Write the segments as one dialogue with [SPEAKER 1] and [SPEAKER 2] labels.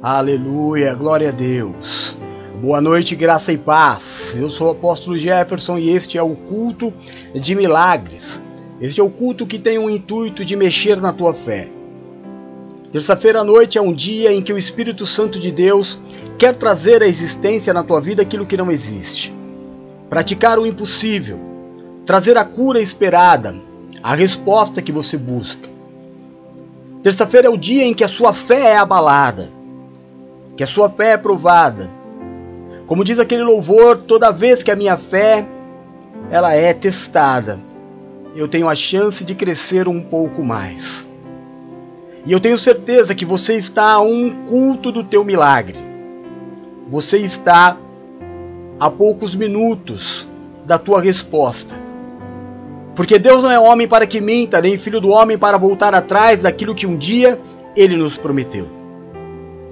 [SPEAKER 1] Aleluia, glória a Deus. Boa noite, graça e paz. Eu sou o apóstolo Jefferson e este é o culto de milagres. Este é o culto que tem o intuito de mexer na tua fé. Terça-feira à noite é um dia em que o Espírito Santo de Deus quer trazer à existência na tua vida aquilo que não existe. Praticar o impossível, trazer a cura esperada, a resposta que você busca. Terça-feira é o dia em que a sua fé é abalada que a sua fé é provada. Como diz aquele louvor, toda vez que a minha fé ela é testada, eu tenho a chance de crescer um pouco mais. E eu tenho certeza que você está a um culto do teu milagre. Você está a poucos minutos da tua resposta. Porque Deus não é homem para que minta, nem filho do homem para voltar atrás daquilo que um dia ele nos prometeu.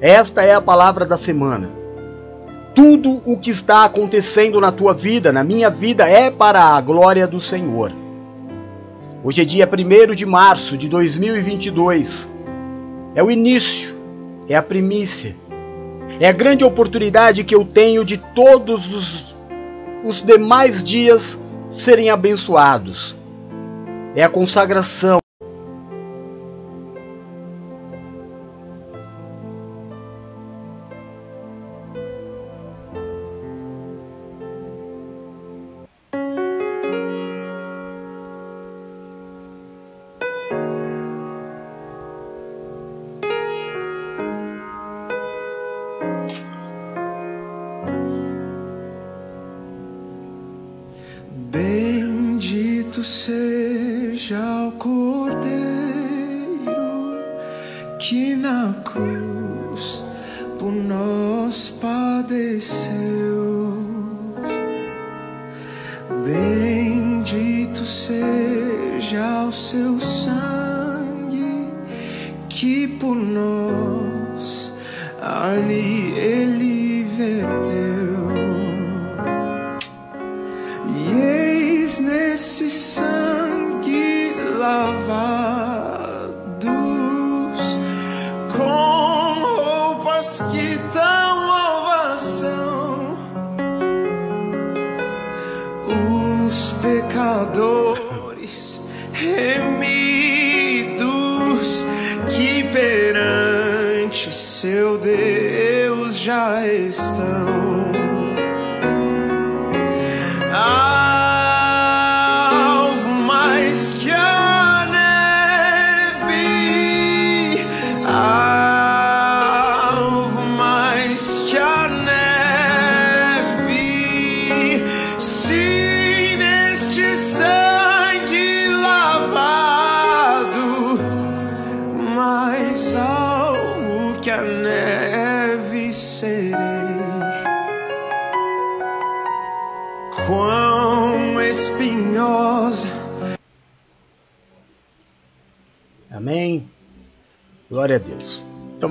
[SPEAKER 1] Esta é a palavra da semana. Tudo o que está acontecendo na tua vida, na minha vida, é para a glória do Senhor. Hoje é dia 1 de março de 2022. É o início, é a primícia, é a grande oportunidade que eu tenho de todos os, os demais dias serem abençoados. É a consagração.
[SPEAKER 2] Padeceu. Bendito seja o seu sangue que por nós ali ele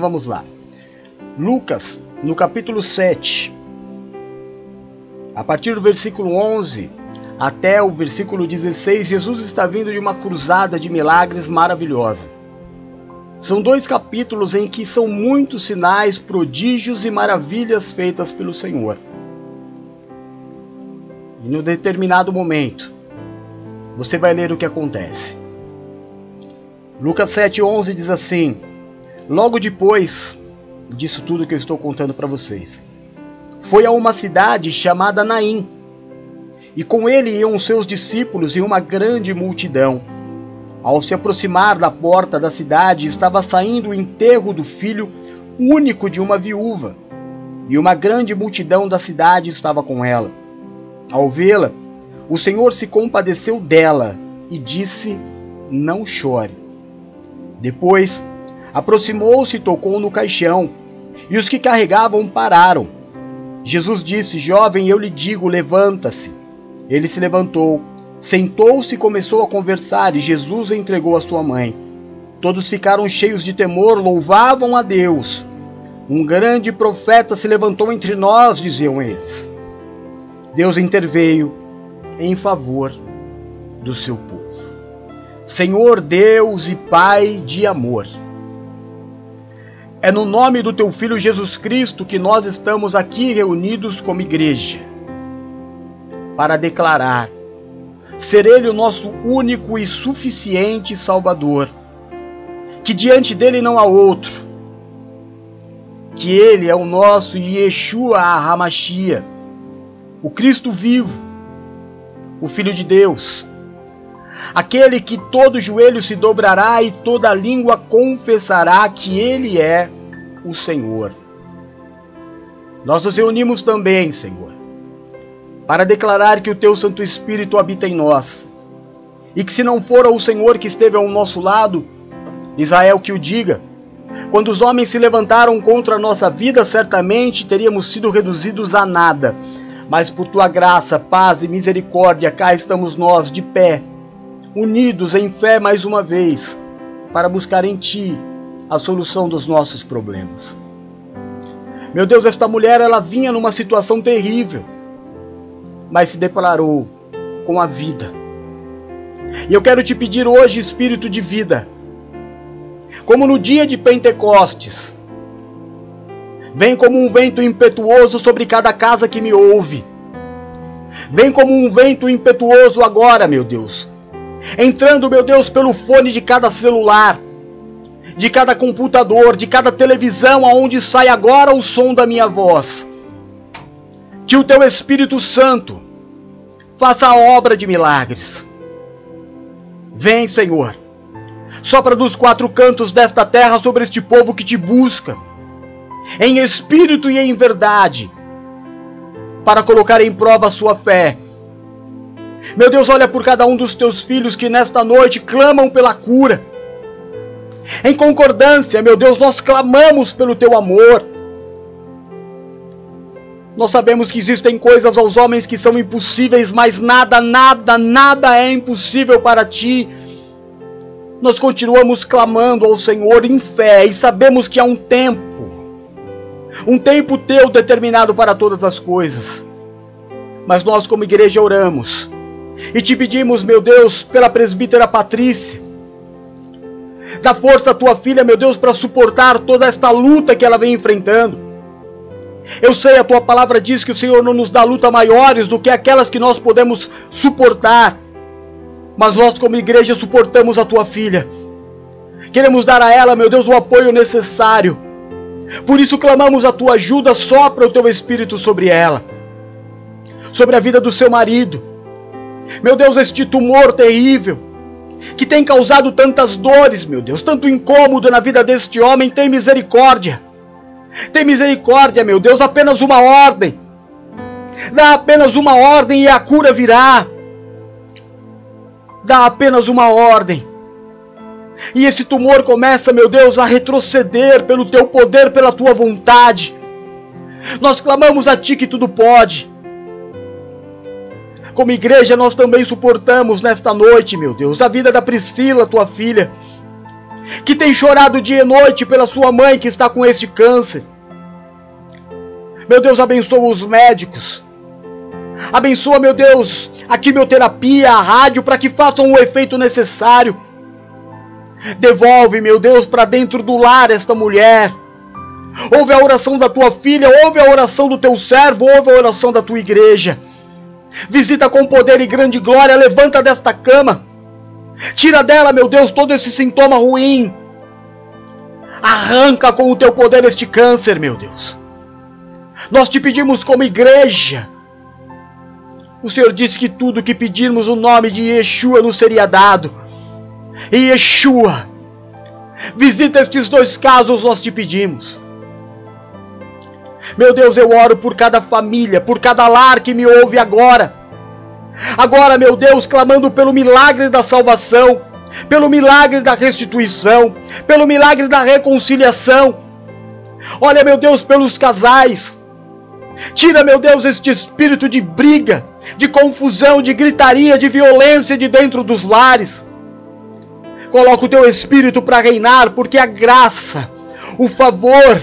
[SPEAKER 1] vamos lá. Lucas, no capítulo 7, a partir do versículo 11 até o versículo 16, Jesus está vindo de uma cruzada de milagres maravilhosa. São dois capítulos em que são muitos sinais, prodígios e maravilhas feitas pelo Senhor. E no determinado momento, você vai ler o que acontece. Lucas 7,11 diz assim: Logo depois disso tudo que eu estou contando para vocês, foi a uma cidade chamada Naim, e com ele iam seus discípulos e uma grande multidão. Ao se aproximar da porta da cidade, estava saindo o enterro do filho único de uma viúva, e uma grande multidão da cidade estava com ela. Ao vê-la, o Senhor se compadeceu dela e disse: Não chore. Depois, aproximou-se e tocou no caixão, e os que carregavam pararam. Jesus disse: Jovem, eu lhe digo, levanta-se. Ele se levantou, sentou-se e começou a conversar, e Jesus entregou a sua mãe. Todos ficaram cheios de temor, louvavam a Deus. Um grande profeta se levantou entre nós, diziam eles. Deus interveio em favor do seu povo. Senhor Deus e Pai de amor. É no nome do teu filho Jesus Cristo que nós estamos aqui reunidos como igreja para declarar ser Ele o nosso único e suficiente Salvador, que diante dele não há outro, que Ele é o nosso Yeshua Hamashia, o Cristo vivo, o Filho de Deus, aquele que todo joelho se dobrará e toda língua confessará que Ele é o Senhor. Nós nos reunimos também, Senhor, para declarar que o Teu Santo Espírito habita em nós e que se não for o Senhor que esteve ao nosso lado, Israel que o diga, quando os homens se levantaram contra a nossa vida, certamente teríamos sido reduzidos a nada. Mas por tua graça, paz e misericórdia, cá estamos nós de pé, unidos em fé mais uma vez, para buscar em ti a solução dos nossos problemas. Meu Deus, esta mulher ela vinha numa situação terrível, mas se deparou com a vida. E eu quero te pedir hoje, espírito de vida, como no dia de Pentecostes, vem como um vento impetuoso sobre cada casa que me ouve. Vem como um vento impetuoso agora, meu Deus. Entrando, meu Deus, pelo fone de cada celular, de cada computador, de cada televisão, aonde sai agora o som da minha voz. Que o teu Espírito Santo faça a obra de milagres. Vem, Senhor. Sopra dos quatro cantos desta terra sobre este povo que te busca em espírito e em verdade, para colocar em prova a sua fé. Meu Deus, olha por cada um dos teus filhos que nesta noite clamam pela cura. Em concordância, meu Deus, nós clamamos pelo teu amor. Nós sabemos que existem coisas aos homens que são impossíveis, mas nada, nada, nada é impossível para ti. Nós continuamos clamando ao Senhor em fé e sabemos que há um tempo um tempo teu determinado para todas as coisas. Mas nós, como igreja, oramos e te pedimos, meu Deus, pela presbítera Patrícia, dá força à tua filha, meu Deus, para suportar toda esta luta que ela vem enfrentando. Eu sei, a tua palavra diz que o Senhor não nos dá luta maiores do que aquelas que nós podemos suportar. Mas nós, como igreja, suportamos a tua filha. Queremos dar a ela, meu Deus, o apoio necessário por isso clamamos a tua ajuda, sopra o teu espírito sobre ela, sobre a vida do seu marido. Meu Deus, este tumor terrível que tem causado tantas dores, meu Deus, tanto incômodo na vida deste homem, tem misericórdia. Tem misericórdia, meu Deus, apenas uma ordem. Dá apenas uma ordem e a cura virá. Dá apenas uma ordem e esse tumor começa, meu Deus, a retroceder pelo teu poder, pela tua vontade. Nós clamamos a ti que tudo pode. Como igreja, nós também suportamos nesta noite, meu Deus, a vida da Priscila, tua filha, que tem chorado dia e noite pela sua mãe que está com este câncer. Meu Deus, abençoa os médicos. Abençoa, meu Deus, a quimioterapia, a rádio, para que façam o efeito necessário. Devolve, meu Deus, para dentro do lar esta mulher. Ouve a oração da tua filha, ouve a oração do teu servo, ouve a oração da tua igreja. Visita com poder e grande glória, levanta desta cama. Tira dela, meu Deus, todo esse sintoma ruim. Arranca com o teu poder este câncer, meu Deus. Nós te pedimos como igreja. O Senhor disse que tudo que pedirmos o nome de Yeshua nos seria dado e Yeshua. Visita estes dois casos, nós te pedimos. Meu Deus, eu oro por cada família, por cada lar que me ouve agora. Agora, meu Deus, clamando pelo milagre da salvação, pelo milagre da restituição, pelo milagre da reconciliação. Olha, meu Deus, pelos casais. Tira, meu Deus, este espírito de briga, de confusão, de gritaria, de violência de dentro dos lares. Coloca o teu espírito para reinar, porque a graça, o favor,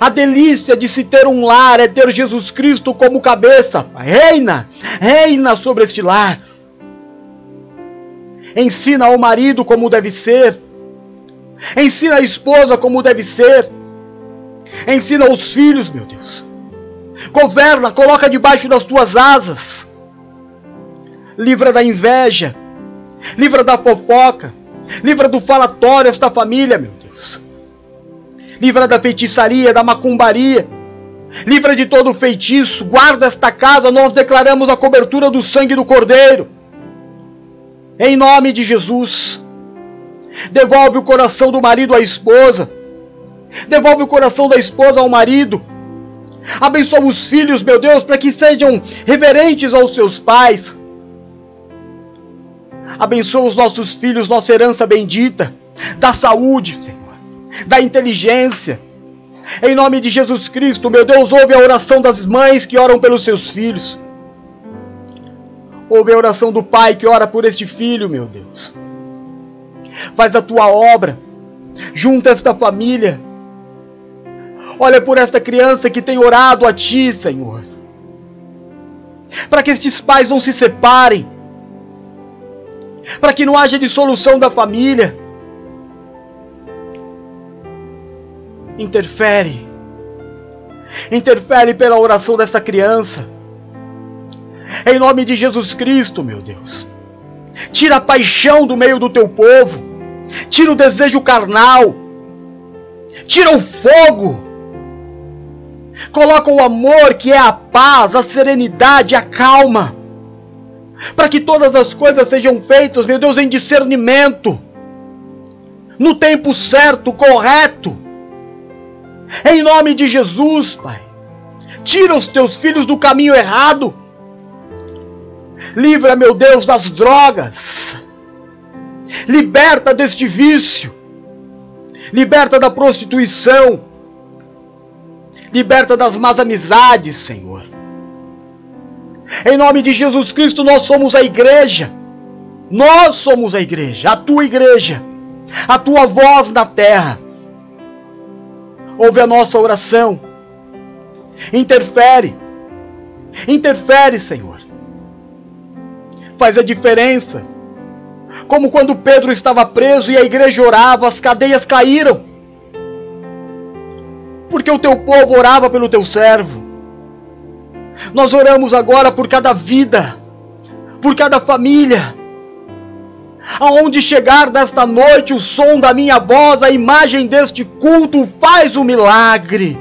[SPEAKER 1] a delícia de se ter um lar é ter Jesus Cristo como cabeça. Reina, reina sobre este lar. Ensina ao marido como deve ser. Ensina a esposa como deve ser. Ensina os filhos, meu Deus. Governa, coloca debaixo das tuas asas. Livra da inveja. Livra da fofoca. Livra do falatório esta família, meu Deus. Livra da feitiçaria, da macumbaria. Livra de todo feitiço. Guarda esta casa. Nós declaramos a cobertura do sangue do Cordeiro. Em nome de Jesus. Devolve o coração do marido à esposa. Devolve o coração da esposa ao marido. Abençoa os filhos, meu Deus, para que sejam reverentes aos seus pais. Abençoa os nossos filhos, nossa herança bendita, da saúde, da inteligência. Em nome de Jesus Cristo, meu Deus, ouve a oração das mães que oram pelos seus filhos. Ouve a oração do pai que ora por este filho, meu Deus. Faz a tua obra. Junta esta família Olha por esta criança que tem orado a Ti, Senhor. Para que estes pais não se separem. Para que não haja dissolução da família. Interfere. Interfere pela oração dessa criança. Em nome de Jesus Cristo, meu Deus. Tira a paixão do meio do teu povo. Tira o desejo carnal. Tira o fogo Coloca o amor, que é a paz, a serenidade, a calma. Para que todas as coisas sejam feitas, meu Deus, em discernimento. No tempo certo, correto. Em nome de Jesus, Pai. Tira os teus filhos do caminho errado. Livra, meu Deus, das drogas. Liberta deste vício. Liberta da prostituição Liberta das más amizades, Senhor. Em nome de Jesus Cristo, nós somos a igreja. Nós somos a igreja, a tua igreja, a tua voz na terra. Ouve a nossa oração. Interfere. Interfere, Senhor. Faz a diferença. Como quando Pedro estava preso e a igreja orava, as cadeias caíram porque o teu povo orava pelo teu servo. Nós oramos agora por cada vida, por cada família. Aonde chegar desta noite o som da minha voz, a imagem deste culto faz o milagre.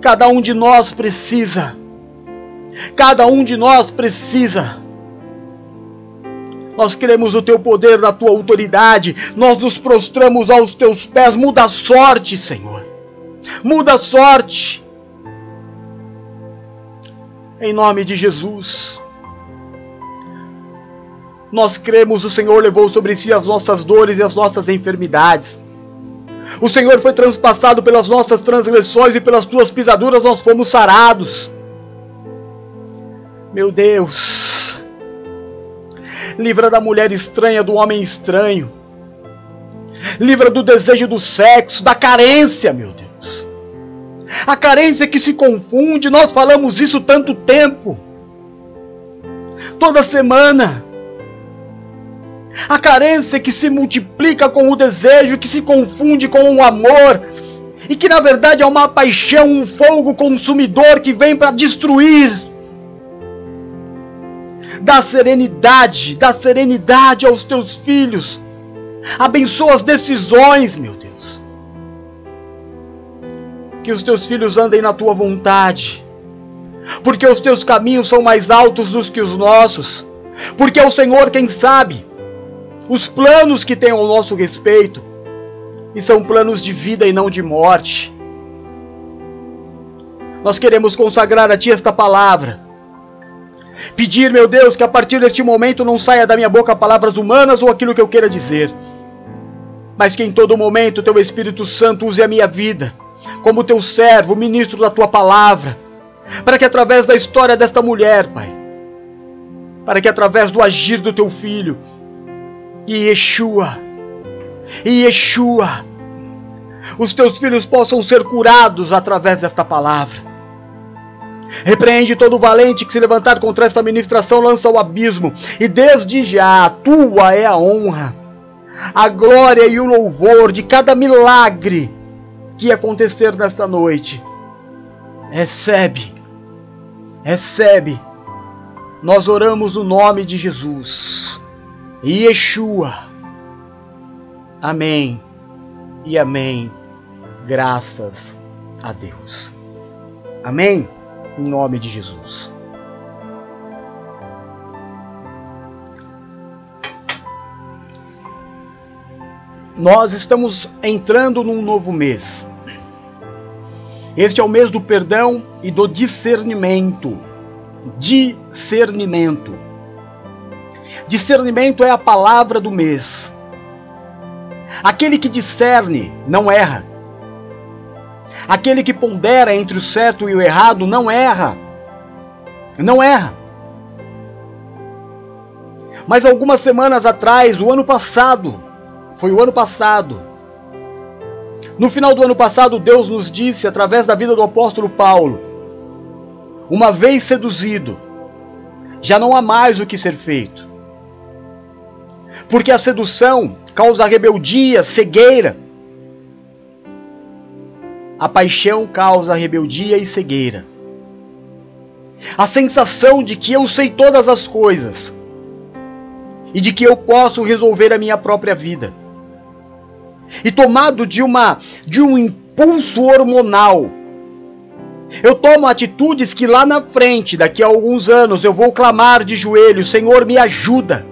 [SPEAKER 1] Cada um de nós precisa. Cada um de nós precisa. Nós queremos o teu poder, da tua autoridade. Nós nos prostramos aos teus pés. Muda a sorte, Senhor muda a sorte. Em nome de Jesus. Nós cremos, o Senhor levou sobre si as nossas dores e as nossas enfermidades. O Senhor foi transpassado pelas nossas transgressões e pelas tuas pisaduras nós fomos sarados. Meu Deus, livra da mulher estranha, do homem estranho. Livra do desejo do sexo, da carência, meu Deus a carência que se confunde, nós falamos isso tanto tempo. Toda semana. A carência que se multiplica com o desejo, que se confunde com o amor, e que na verdade é uma paixão, um fogo consumidor que vem para destruir. Dá serenidade, dá serenidade aos teus filhos. Abençoa as decisões, meu Deus que os teus filhos andem na tua vontade, porque os teus caminhos são mais altos do que os nossos, porque é o Senhor quem sabe os planos que tem ao nosso respeito, e são planos de vida e não de morte. Nós queremos consagrar a Ti esta palavra. Pedir, meu Deus, que a partir deste momento não saia da minha boca palavras humanas ou aquilo que eu queira dizer, mas que em todo momento Teu Espírito Santo use a minha vida como teu servo, ministro da tua palavra, para que através da história desta mulher, Pai, para que através do agir do teu filho, e Yeshua, Yeshua, os teus filhos possam ser curados através desta palavra. Repreende todo valente que se levantar contra esta ministração, lança ao abismo, e desde já tua é a honra, a glória e o louvor de cada milagre que acontecer nesta noite. Recebe, recebe. Nós oramos no nome de Jesus. Yeshua. Amém e amém. Graças a Deus. Amém? Em nome de Jesus. Nós estamos entrando num novo mês. Este é o mês do perdão e do discernimento. Discernimento. Discernimento é a palavra do mês. Aquele que discerne não erra. Aquele que pondera entre o certo e o errado não erra. Não erra. Mas algumas semanas atrás, o ano passado, foi o ano passado. No final do ano passado, Deus nos disse, através da vida do apóstolo Paulo: uma vez seduzido, já não há mais o que ser feito. Porque a sedução causa rebeldia, cegueira. A paixão causa rebeldia e cegueira. A sensação de que eu sei todas as coisas e de que eu posso resolver a minha própria vida e tomado de uma de um impulso hormonal. Eu tomo atitudes que lá na frente, daqui a alguns anos, eu vou clamar de joelho: Senhor, me ajuda.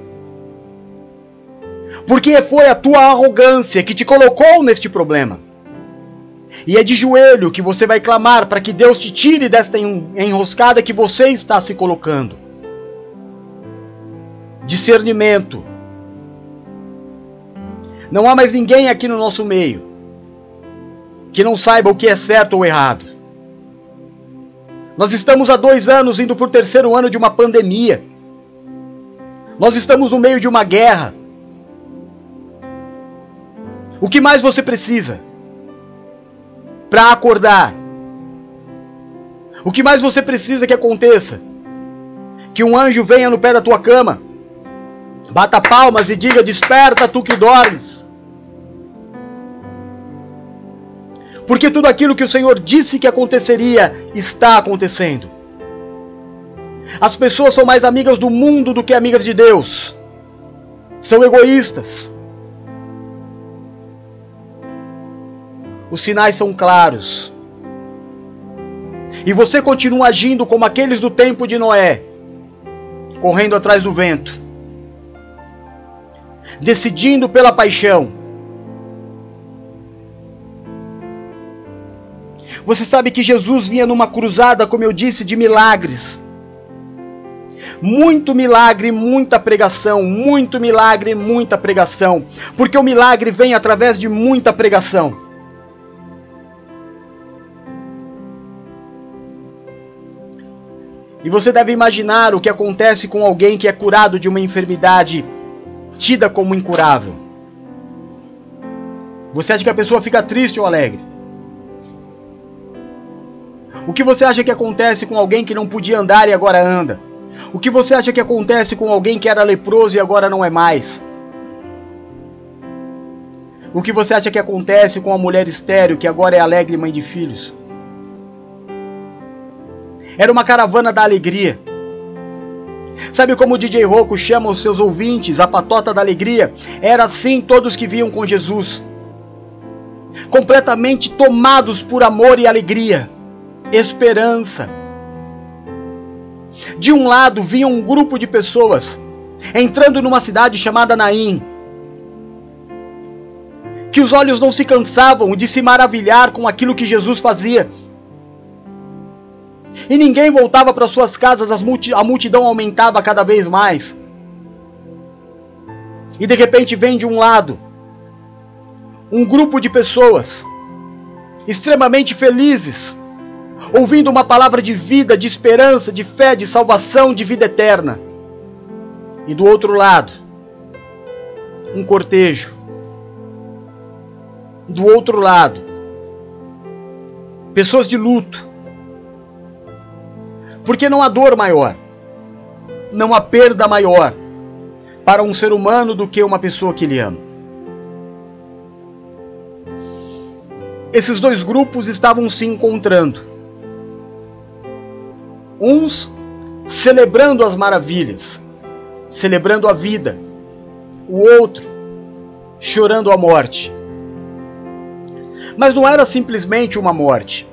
[SPEAKER 1] Porque foi a tua arrogância que te colocou neste problema. E é de joelho que você vai clamar para que Deus te tire desta enroscada que você está se colocando. Discernimento não há mais ninguém aqui no nosso meio que não saiba o que é certo ou errado. Nós estamos há dois anos indo para o terceiro ano de uma pandemia. Nós estamos no meio de uma guerra. O que mais você precisa para acordar? O que mais você precisa que aconteça? Que um anjo venha no pé da tua cama, bata palmas e diga: Desperta, tu que dormes. Porque tudo aquilo que o Senhor disse que aconteceria está acontecendo. As pessoas são mais amigas do mundo do que amigas de Deus. São egoístas. Os sinais são claros. E você continua agindo como aqueles do tempo de Noé, correndo atrás do vento, decidindo pela paixão Você sabe que Jesus vinha numa cruzada, como eu disse, de milagres. Muito milagre, muita pregação, muito milagre, muita pregação, porque o milagre vem através de muita pregação. E você deve imaginar o que acontece com alguém que é curado de uma enfermidade tida como incurável. Você acha que a pessoa fica triste ou alegre? O que você acha que acontece com alguém que não podia andar e agora anda? O que você acha que acontece com alguém que era leproso e agora não é mais? O que você acha que acontece com a mulher estéril que agora é alegre mãe de filhos? Era uma caravana da alegria. Sabe como o DJ Rocco chama os seus ouvintes, a patota da alegria? Era assim todos que viam com Jesus. Completamente tomados por amor e alegria esperança. De um lado vinha um grupo de pessoas entrando numa cidade chamada Naim, que os olhos não se cansavam de se maravilhar com aquilo que Jesus fazia. E ninguém voltava para suas casas, a multidão aumentava cada vez mais. E de repente vem de um lado um grupo de pessoas extremamente felizes, ouvindo uma palavra de vida, de esperança, de fé, de salvação, de vida eterna. E do outro lado, um cortejo. Do outro lado, pessoas de luto. Porque não há dor maior, não há perda maior para um ser humano do que uma pessoa que ele ama. esses dois grupos estavam se encontrando. Uns celebrando as maravilhas, celebrando a vida, o outro chorando a morte. Mas não era simplesmente uma morte.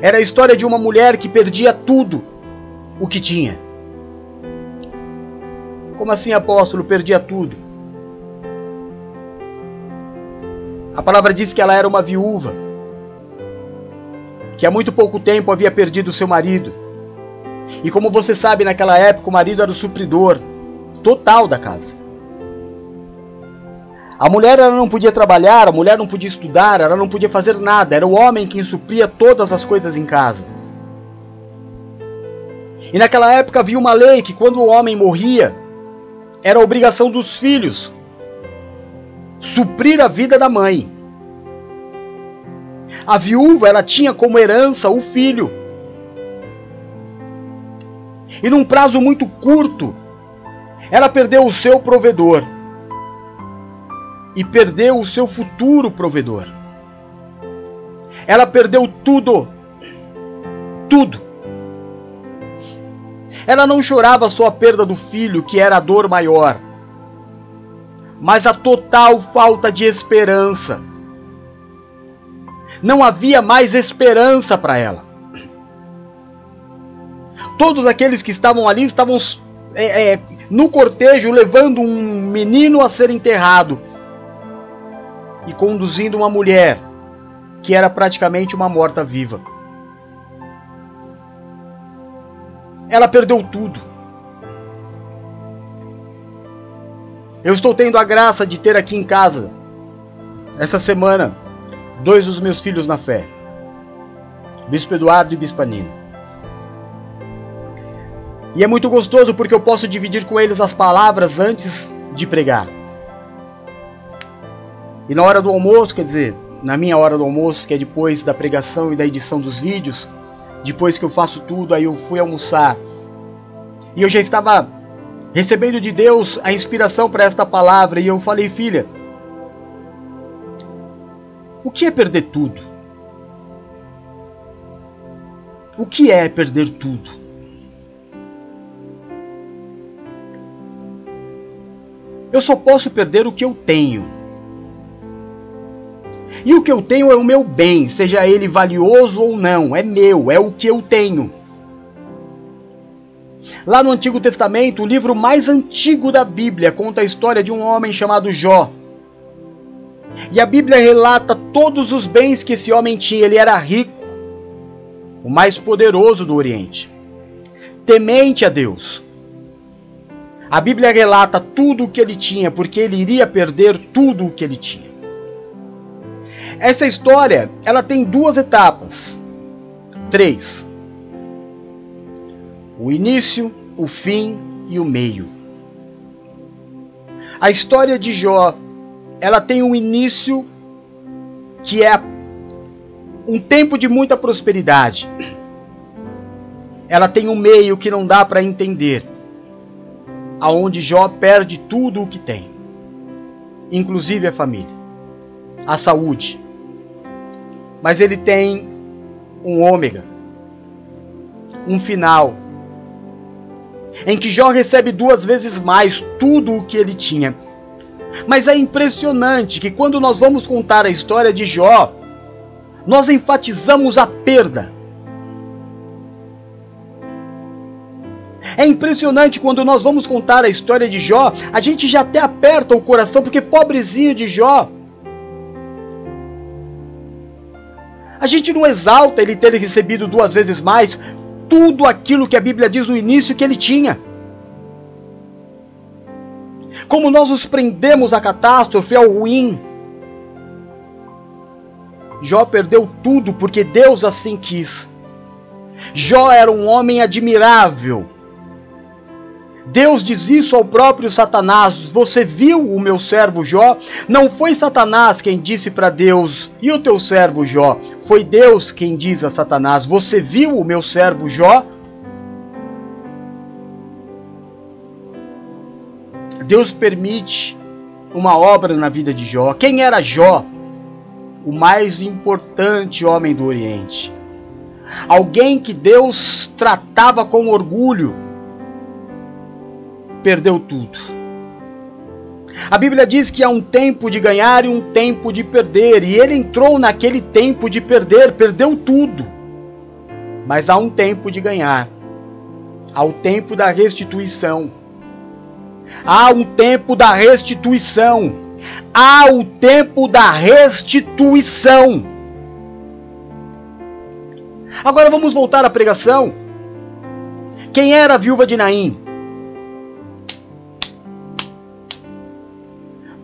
[SPEAKER 1] Era a história de uma mulher que perdia tudo o que tinha. Como assim, apóstolo, perdia tudo? A palavra diz que ela era uma viúva, que há muito pouco tempo havia perdido seu marido. E como você sabe, naquela época o marido era o supridor total da casa. A mulher ela não podia trabalhar, a mulher não podia estudar, ela não podia fazer nada. Era o homem quem supria todas as coisas em casa. E naquela época havia uma lei que quando o homem morria, era obrigação dos filhos suprir a vida da mãe. A viúva ela tinha como herança o filho. E num prazo muito curto, ela perdeu o seu provedor e perdeu o seu futuro provedor. Ela perdeu tudo. Tudo. Ela não chorava só a perda do filho, que era a dor maior, mas a total falta de esperança. Não havia mais esperança para ela. Todos aqueles que estavam ali estavam é, é, no cortejo levando um menino a ser enterrado e conduzindo uma mulher que era praticamente uma morta-viva. Ela perdeu tudo. Eu estou tendo a graça de ter aqui em casa, essa semana, dois dos meus filhos na fé, Bispo Eduardo e Bispa Nina. E é muito gostoso porque eu posso dividir com eles as palavras antes de pregar. E na hora do almoço, quer dizer, na minha hora do almoço, que é depois da pregação e da edição dos vídeos, depois que eu faço tudo, aí eu fui almoçar. E eu já estava recebendo de Deus a inspiração para esta palavra, e eu falei, filha, o que é perder tudo? O que é perder tudo? Eu só posso perder o que eu tenho. E o que eu tenho é o meu bem, seja ele valioso ou não, é meu, é o que eu tenho. Lá no Antigo Testamento, o livro mais antigo da Bíblia conta a história de um homem chamado Jó. E a Bíblia relata todos os bens que esse homem tinha. Ele era rico, o mais poderoso do Oriente, temente a Deus. A Bíblia relata tudo o que ele tinha, porque ele iria perder tudo o que ele tinha. Essa história, ela tem duas etapas. Três. O início, o fim e o meio. A história de Jó, ela tem um início que é um tempo de muita prosperidade. Ela tem um meio que não dá para entender, aonde Jó perde tudo o que tem, inclusive a família, a saúde, mas ele tem um ômega, um final, em que Jó recebe duas vezes mais tudo o que ele tinha. Mas é impressionante que quando nós vamos contar a história de Jó, nós enfatizamos a perda. É impressionante quando nós vamos contar a história de Jó, a gente já até aperta o coração, porque pobrezinho de Jó, A gente não exalta ele ter recebido duas vezes mais tudo aquilo que a Bíblia diz no início que ele tinha. Como nós nos prendemos à catástrofe, ao ruim. Jó perdeu tudo porque Deus assim quis. Jó era um homem admirável Deus diz isso ao próprio Satanás: Você viu o meu servo Jó? Não foi Satanás quem disse para Deus: E o teu servo Jó? Foi Deus quem diz a Satanás: Você viu o meu servo Jó? Deus permite uma obra na vida de Jó. Quem era Jó? o mais importante homem do Oriente. Alguém que Deus tratava com orgulho, perdeu tudo. A Bíblia diz que há um tempo de ganhar e um tempo de perder, e ele entrou naquele tempo de perder, perdeu tudo. Mas há um tempo de ganhar, há o tempo da restituição. Há um tempo da restituição. Há o tempo da restituição. Agora vamos voltar à pregação. Quem era a viúva de Naim?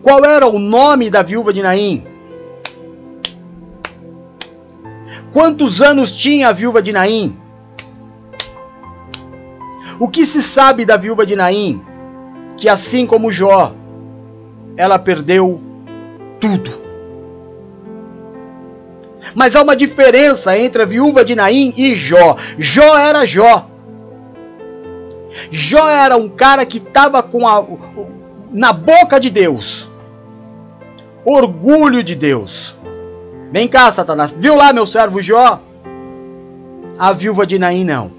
[SPEAKER 1] Qual era o nome da viúva de Naim? Quantos anos tinha a viúva de Naim? O que se sabe da viúva de Naim? Que assim como Jó, ela perdeu tudo. Mas há uma diferença entre a viúva de Naim e Jó. Jó era Jó. Jó era um cara que estava com a na boca de Deus orgulho de Deus. Vem cá, Satanás. Viu lá meu servo Jó? A viúva de Naim não.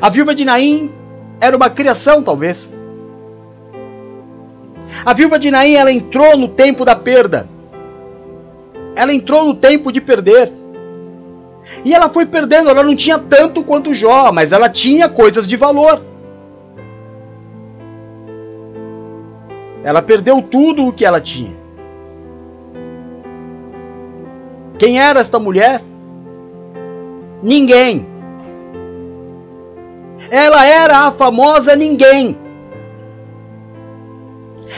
[SPEAKER 1] A viúva de Naim era uma criação, talvez. A viúva de Naim, ela entrou no tempo da perda. Ela entrou no tempo de perder. E ela foi perdendo, ela não tinha tanto quanto Jó, mas ela tinha coisas de valor. Ela perdeu tudo o que ela tinha. Quem era esta mulher? Ninguém. Ela era a famosa ninguém.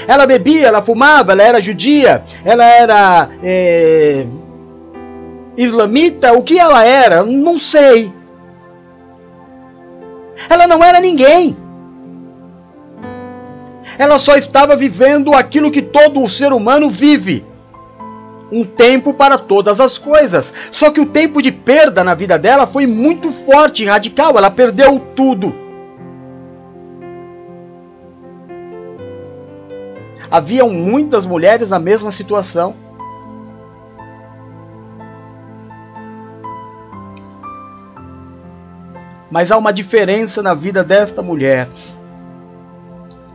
[SPEAKER 1] Ela bebia, ela fumava, ela era judia, ela era é, islamita. O que ela era? Não sei. Ela não era ninguém ela só estava vivendo aquilo que todo ser humano vive. Um tempo para todas as coisas. Só que o tempo de perda na vida dela foi muito forte e radical. Ela perdeu tudo. Haviam muitas mulheres na mesma situação. Mas há uma diferença na vida desta mulher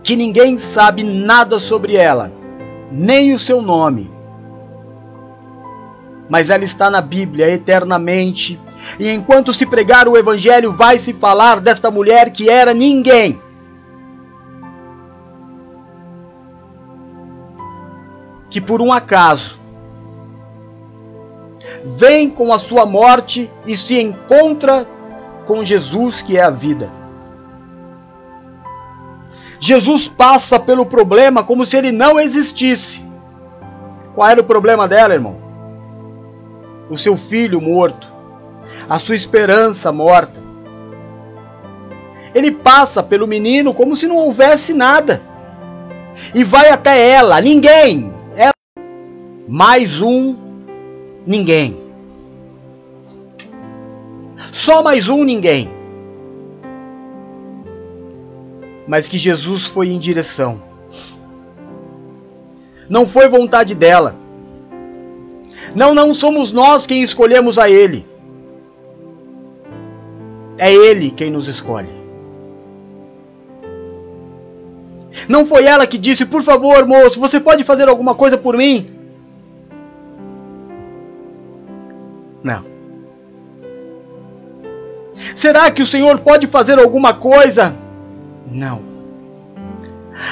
[SPEAKER 1] que ninguém sabe nada sobre ela, nem o seu nome. Mas ela está na Bíblia eternamente, e enquanto se pregar o Evangelho, vai se falar desta mulher que era ninguém. Que por um acaso vem com a sua morte e se encontra com Jesus, que é a vida. Jesus passa pelo problema como se ele não existisse. Qual era o problema dela, irmão? O seu filho morto, a sua esperança morta. Ele passa pelo menino como se não houvesse nada. E vai até ela, ninguém. Ela, mais um, ninguém. Só mais um, ninguém. Mas que Jesus foi em direção. Não foi vontade dela. Não, não somos nós quem escolhemos a Ele. É Ele quem nos escolhe. Não foi ela que disse, por favor, moço, você pode fazer alguma coisa por mim? Não. Será que o Senhor pode fazer alguma coisa? Não.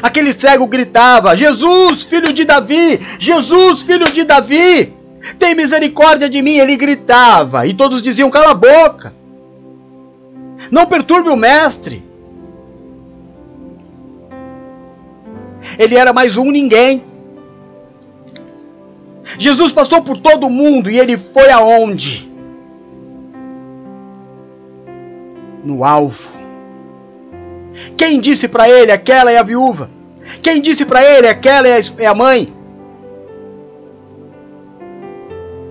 [SPEAKER 1] Aquele cego gritava: Jesus, filho de Davi! Jesus, filho de Davi! Tem misericórdia de mim! Ele gritava e todos diziam: Cala a boca! Não perturbe o mestre! Ele era mais um ninguém. Jesus passou por todo mundo e ele foi aonde? No alvo. Quem disse para ele aquela é a viúva? Quem disse para ele aquela é, é a mãe?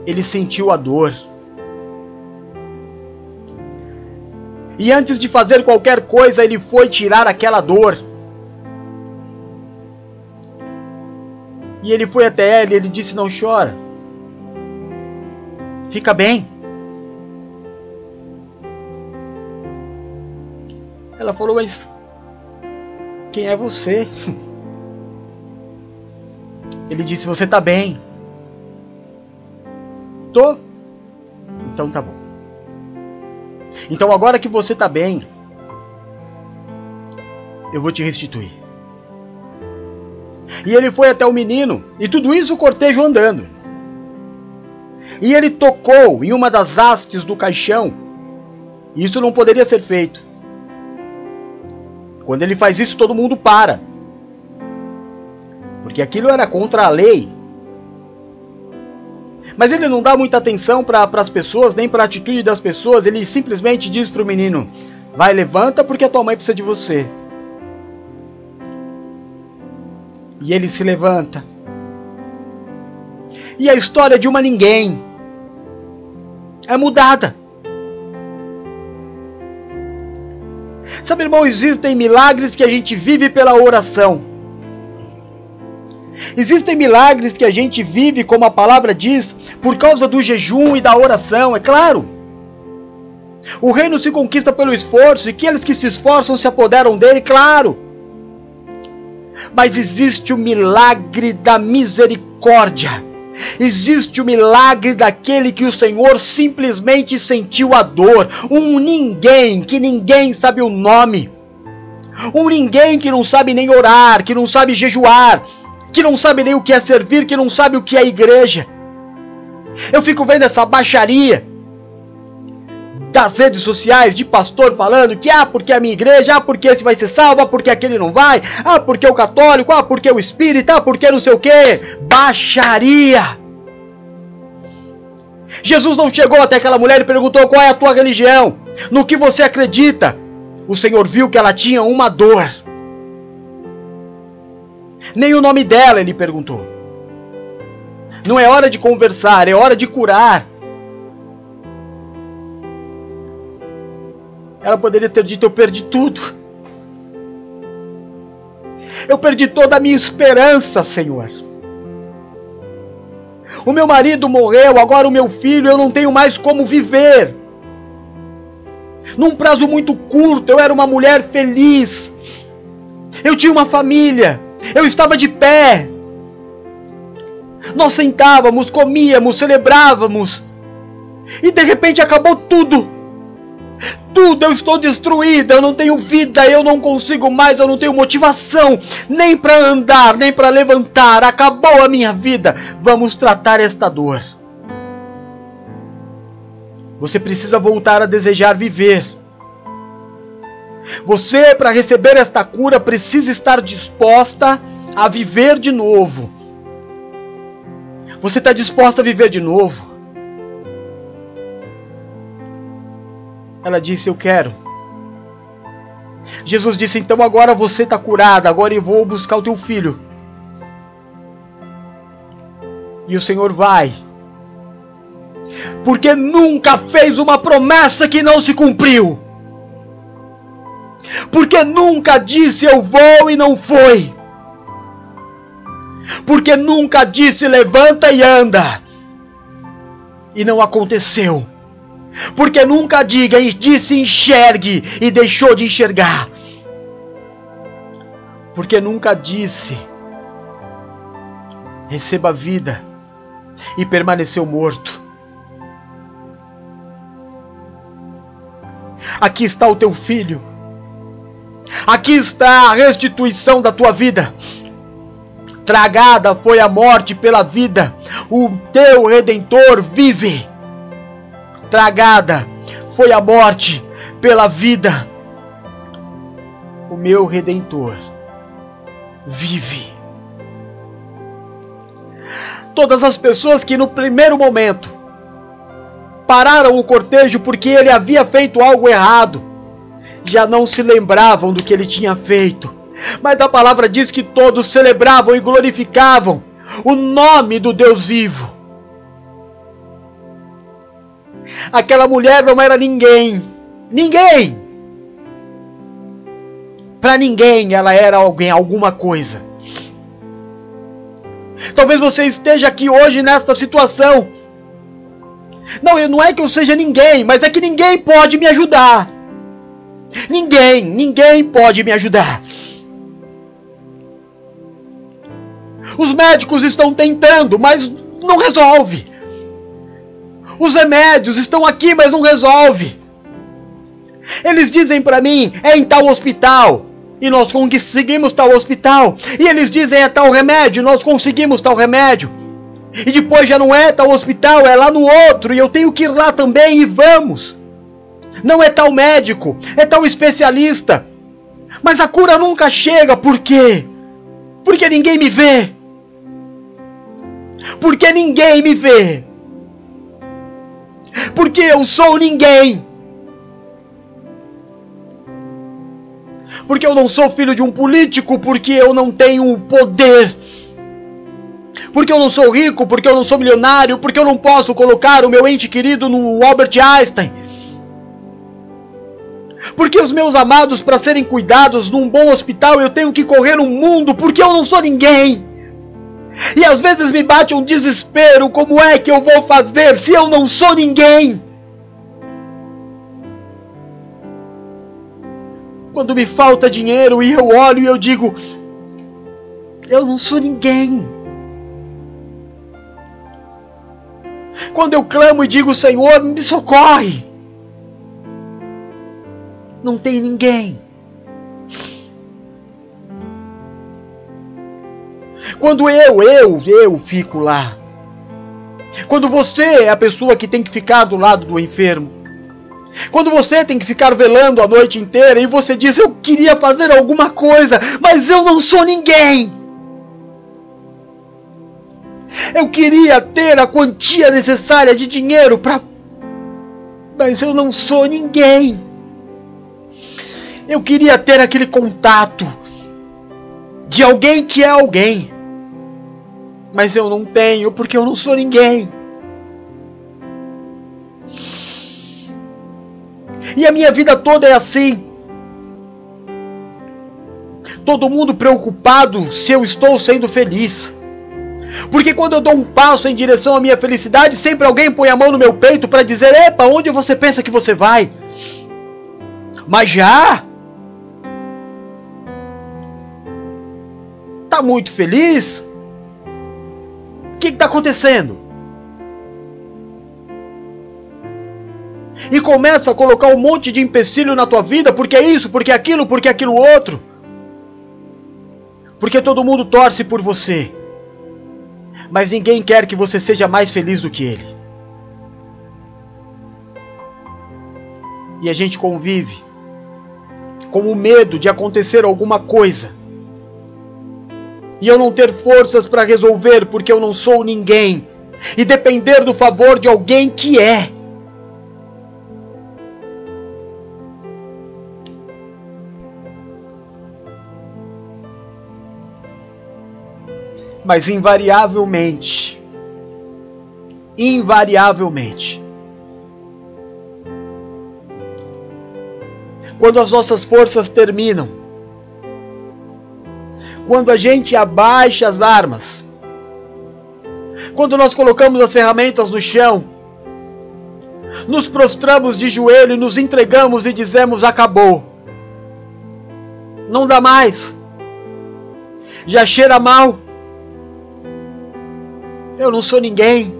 [SPEAKER 1] Ele sentiu a dor. E antes de fazer qualquer coisa, ele foi tirar aquela dor. E ele foi até ela e ele disse: Não chora. Fica bem. Ela falou: Mas quem é você? Ele disse: Você tá bem. Tô. Então tá bom. Então agora que você tá bem, eu vou te restituir. E ele foi até o menino, e tudo isso o cortejo andando. E ele tocou em uma das hastes do caixão. Isso não poderia ser feito. Quando ele faz isso, todo mundo para. Porque aquilo era contra a lei. Mas ele não dá muita atenção para as pessoas, nem para a atitude das pessoas. Ele simplesmente diz para o menino: Vai, levanta, porque a tua mãe precisa de você. E ele se levanta. E a história de uma ninguém é mudada. Sabe, irmão, existem milagres que a gente vive pela oração. Existem milagres que a gente vive, como a palavra diz, por causa do jejum e da oração, é claro. O reino se conquista pelo esforço e aqueles que se esforçam se apoderam dele, claro mas existe o milagre da misericórdia. Existe o milagre daquele que o Senhor simplesmente sentiu a dor. Um ninguém que ninguém sabe o nome. Um ninguém que não sabe nem orar, que não sabe jejuar, que não sabe nem o que é servir, que não sabe o que é igreja. Eu fico vendo essa baixaria das redes sociais de pastor falando que ah, porque a minha igreja, ah, porque esse vai ser salvo, ah, porque aquele não vai, ah, porque o católico, ah, porque o espírita, ah, porque não sei o que. Baixaria! Jesus não chegou até aquela mulher e perguntou qual é a tua religião, no que você acredita. O Senhor viu que ela tinha uma dor. Nem o nome dela ele perguntou. Não é hora de conversar, é hora de curar. Ela poderia ter dito: Eu perdi tudo. Eu perdi toda a minha esperança, Senhor. O meu marido morreu, agora o meu filho, eu não tenho mais como viver. Num prazo muito curto, eu era uma mulher feliz. Eu tinha uma família. Eu estava de pé. Nós sentávamos, comíamos, celebrávamos. E de repente acabou tudo tudo, eu estou destruída, eu não tenho vida, eu não consigo mais, eu não tenho motivação, nem para andar, nem para levantar, acabou a minha vida. Vamos tratar esta dor. Você precisa voltar a desejar viver. Você, para receber esta cura, precisa estar disposta a viver de novo. Você está disposta a viver de novo? Ela disse: Eu quero. Jesus disse: Então agora você está curada, agora eu vou buscar o teu filho. E o Senhor vai. Porque nunca fez uma promessa que não se cumpriu. Porque nunca disse eu vou e não foi. Porque nunca disse levanta e anda. E não aconteceu. Porque nunca diga disse enxergue e deixou de enxergar. Porque nunca disse receba vida e permaneceu morto. Aqui está o teu filho. Aqui está a restituição da tua vida. Tragada foi a morte pela vida. O teu redentor vive tragada foi a morte pela vida. O meu redentor vive. Todas as pessoas que no primeiro momento pararam o cortejo porque ele havia feito algo errado, já não se lembravam do que ele tinha feito. Mas a palavra diz que todos celebravam e glorificavam o nome do Deus vivo. Aquela mulher não era ninguém. Ninguém! Para ninguém ela era alguém, alguma coisa. Talvez você esteja aqui hoje nesta situação. Não, não é que eu seja ninguém, mas é que ninguém pode me ajudar. Ninguém, ninguém pode me ajudar. Os médicos estão tentando, mas não resolve. Os remédios estão aqui, mas não resolve. Eles dizem para mim, é em tal hospital. E nós conseguimos tal hospital. E eles dizem é tal remédio, nós conseguimos tal remédio. E depois já não é tal hospital, é lá no outro, e eu tenho que ir lá também e vamos. Não é tal médico, é tal especialista. Mas a cura nunca chega, por quê? Porque ninguém me vê. Porque ninguém me vê. Porque eu sou ninguém. Porque eu não sou filho de um político, porque eu não tenho poder porque eu não sou rico, porque eu não sou milionário, porque eu não posso colocar o meu ente querido no Albert Einstein. Porque os meus amados, para serem cuidados num bom hospital, eu tenho que correr o mundo, porque eu não sou ninguém. E às vezes me bate um desespero: como é que eu vou fazer se eu não sou ninguém? Quando me falta dinheiro e eu olho e eu digo: eu não sou ninguém. Quando eu clamo e digo, Senhor, me socorre. Não tem ninguém. Quando eu, eu, eu fico lá. Quando você é a pessoa que tem que ficar do lado do enfermo. Quando você tem que ficar velando a noite inteira e você diz: Eu queria fazer alguma coisa, mas eu não sou ninguém. Eu queria ter a quantia necessária de dinheiro para. Mas eu não sou ninguém. Eu queria ter aquele contato de alguém que é alguém. Mas eu não tenho porque eu não sou ninguém. E a minha vida toda é assim. Todo mundo preocupado se eu estou sendo feliz. Porque quando eu dou um passo em direção à minha felicidade, sempre alguém põe a mão no meu peito para dizer: Epa, onde você pensa que você vai? Mas já? Tá muito feliz? Que está acontecendo? E começa a colocar um monte de empecilho na tua vida, porque é isso, porque é aquilo, porque é aquilo outro. Porque todo mundo torce por você mas ninguém quer que você seja mais feliz do que ele. E a gente convive com o medo de acontecer alguma coisa. E eu não ter forças para resolver porque eu não sou ninguém. E depender do favor de alguém que é. Mas invariavelmente, invariavelmente, quando as nossas forças terminam, quando a gente abaixa as armas, quando nós colocamos as ferramentas no chão, nos prostramos de joelho e nos entregamos e dizemos: acabou. Não dá mais. Já cheira mal. Eu não sou ninguém.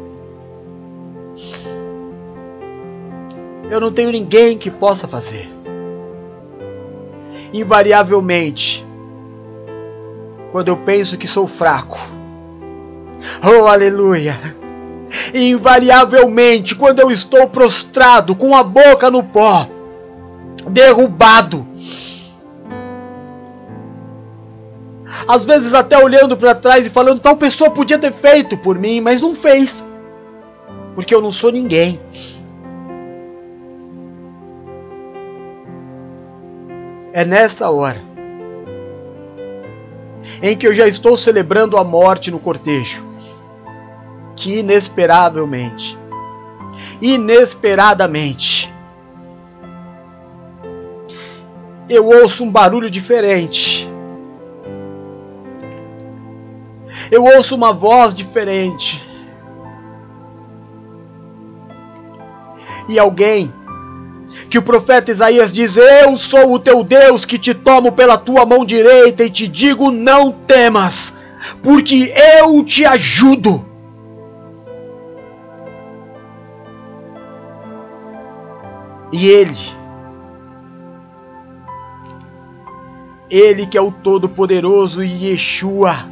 [SPEAKER 1] Eu não tenho ninguém que possa fazer. Invariavelmente, quando eu penso que sou fraco, oh aleluia! Invariavelmente, quando eu estou prostrado, com a boca no pó, derrubado, às vezes até olhando para trás e falando tal pessoa podia ter feito por mim, mas não fez. Porque eu não sou ninguém. É nessa hora em que eu já estou celebrando a morte no cortejo, que inesperavelmente, inesperadamente, eu ouço um barulho diferente. Eu ouço uma voz diferente. e alguém que o profeta Isaías diz: Eu sou o teu Deus que te tomo pela tua mão direita e te digo: não temas, porque eu te ajudo. E Ele, Ele que é o Todo-Poderoso Yeshua,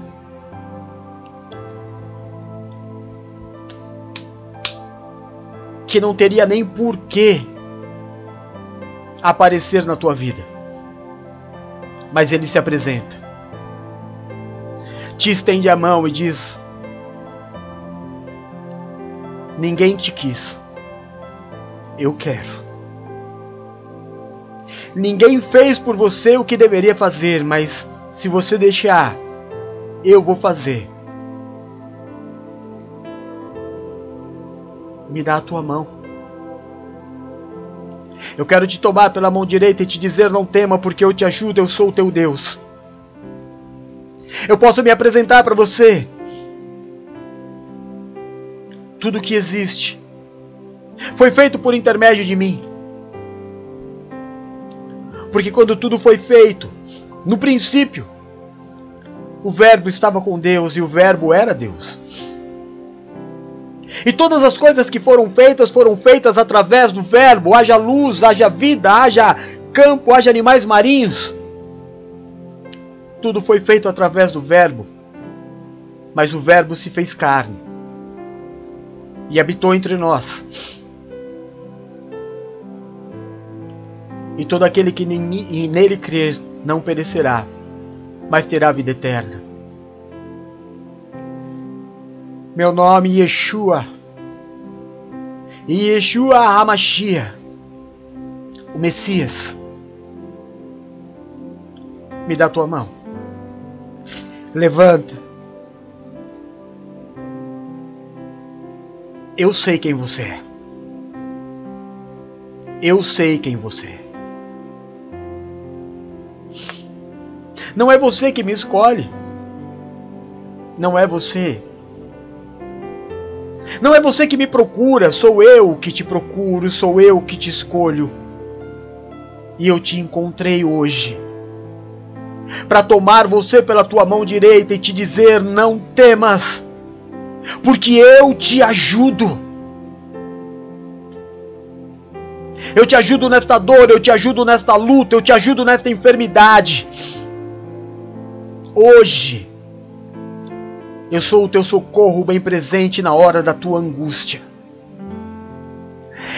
[SPEAKER 1] que não teria nem porquê aparecer na tua vida. Mas ele se apresenta, te estende a mão e diz: Ninguém te quis, eu quero. Ninguém fez por você o que deveria fazer, mas se você deixar, eu vou fazer. me dá a tua mão. Eu quero te tomar pela mão direita e te dizer: não tema, porque eu te ajudo, eu sou o teu Deus. Eu posso me apresentar para você. Tudo que existe foi feito por intermédio de mim. Porque quando tudo foi feito, no princípio, o Verbo estava com Deus e o Verbo era Deus. E todas as coisas que foram feitas foram feitas através do Verbo. Haja luz, haja vida, haja campo, haja animais marinhos. Tudo foi feito através do Verbo. Mas o Verbo se fez carne e habitou entre nós. E todo aquele que nele crer não perecerá, mas terá vida eterna. Meu nome é Yeshua. Yeshua Hamashia, o Messias. Me dá tua mão. Levanta. Eu sei quem você é. Eu sei quem você é. Não é você que me escolhe. Não é você não é você que me procura, sou eu que te procuro, sou eu que te escolho. E eu te encontrei hoje para tomar você pela tua mão direita e te dizer: não temas, porque eu te ajudo. Eu te ajudo nesta dor, eu te ajudo nesta luta, eu te ajudo nesta enfermidade. Hoje, eu sou o teu socorro bem presente na hora da tua angústia.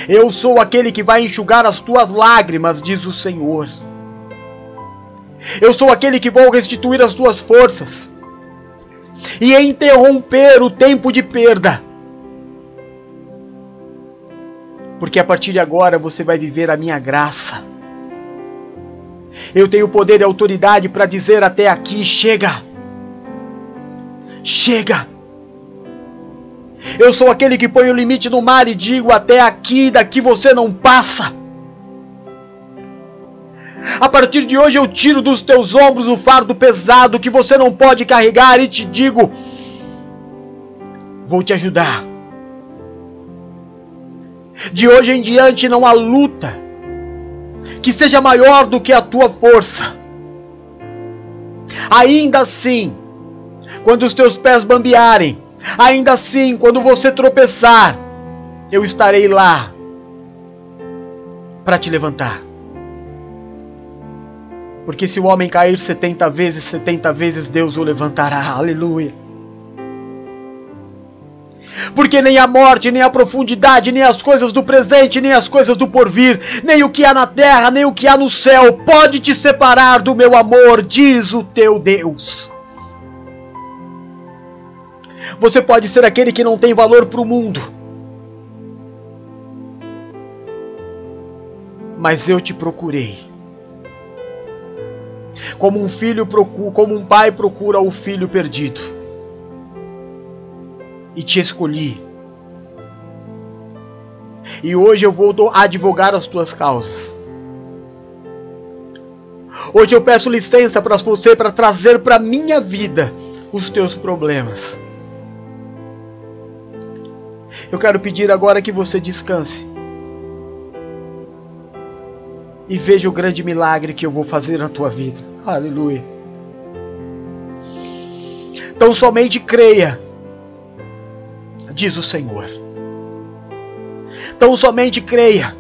[SPEAKER 1] Eu sou aquele que vai enxugar as tuas lágrimas, diz o Senhor. Eu sou aquele que vou restituir as tuas forças e interromper o tempo de perda. Porque a partir de agora você vai viver a minha graça. Eu tenho poder e autoridade para dizer até aqui: chega. Chega! Eu sou aquele que põe o limite no mar e digo até aqui, daqui você não passa. A partir de hoje eu tiro dos teus ombros o fardo pesado que você não pode carregar e te digo: vou te ajudar. De hoje em diante não há luta que seja maior do que a tua força. Ainda assim, quando os teus pés bambearem. Ainda assim, quando você tropeçar, eu estarei lá para te levantar. Porque se o homem cair setenta vezes, setenta vezes Deus o levantará. Aleluia. Porque nem a morte, nem a profundidade, nem as coisas do presente, nem as coisas do porvir, nem o que há na terra, nem o que há no céu, pode te separar do meu amor, diz o teu Deus. Você pode ser aquele que não tem valor para o mundo. Mas eu te procurei. Como um filho procura, como um pai procura o filho perdido. E te escolhi. E hoje eu vou advogar as tuas causas. Hoje eu peço licença para você para trazer para minha vida os teus problemas. Eu quero pedir agora que você descanse. e veja o grande milagre que eu vou fazer na tua vida. Aleluia. Então somente creia, diz o Senhor. Então somente creia.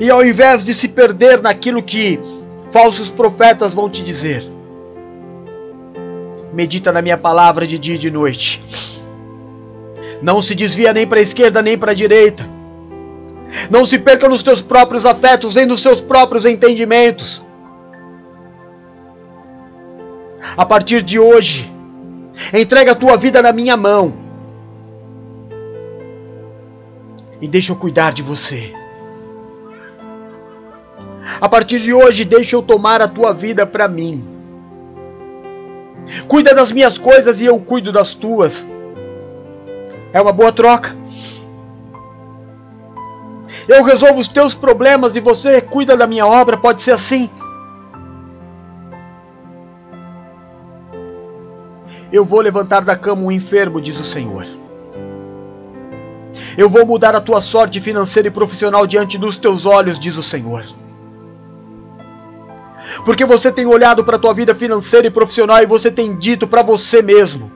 [SPEAKER 1] E ao invés de se perder naquilo que falsos profetas vão te dizer, medita na minha palavra de dia e de noite. Não se desvia nem para a esquerda nem para a direita. Não se perca nos teus próprios afetos, nem nos seus próprios entendimentos. A partir de hoje, entrega a tua vida na minha mão. E deixa eu cuidar de você. A partir de hoje, deixa eu tomar a tua vida para mim. Cuida das minhas coisas e eu cuido das tuas. É uma boa troca. Eu resolvo os teus problemas e você cuida da minha obra, pode ser assim. Eu vou levantar da cama um enfermo, diz o Senhor. Eu vou mudar a tua sorte financeira e profissional diante dos teus olhos, diz o Senhor. Porque você tem olhado para a tua vida financeira e profissional e você tem dito para você mesmo: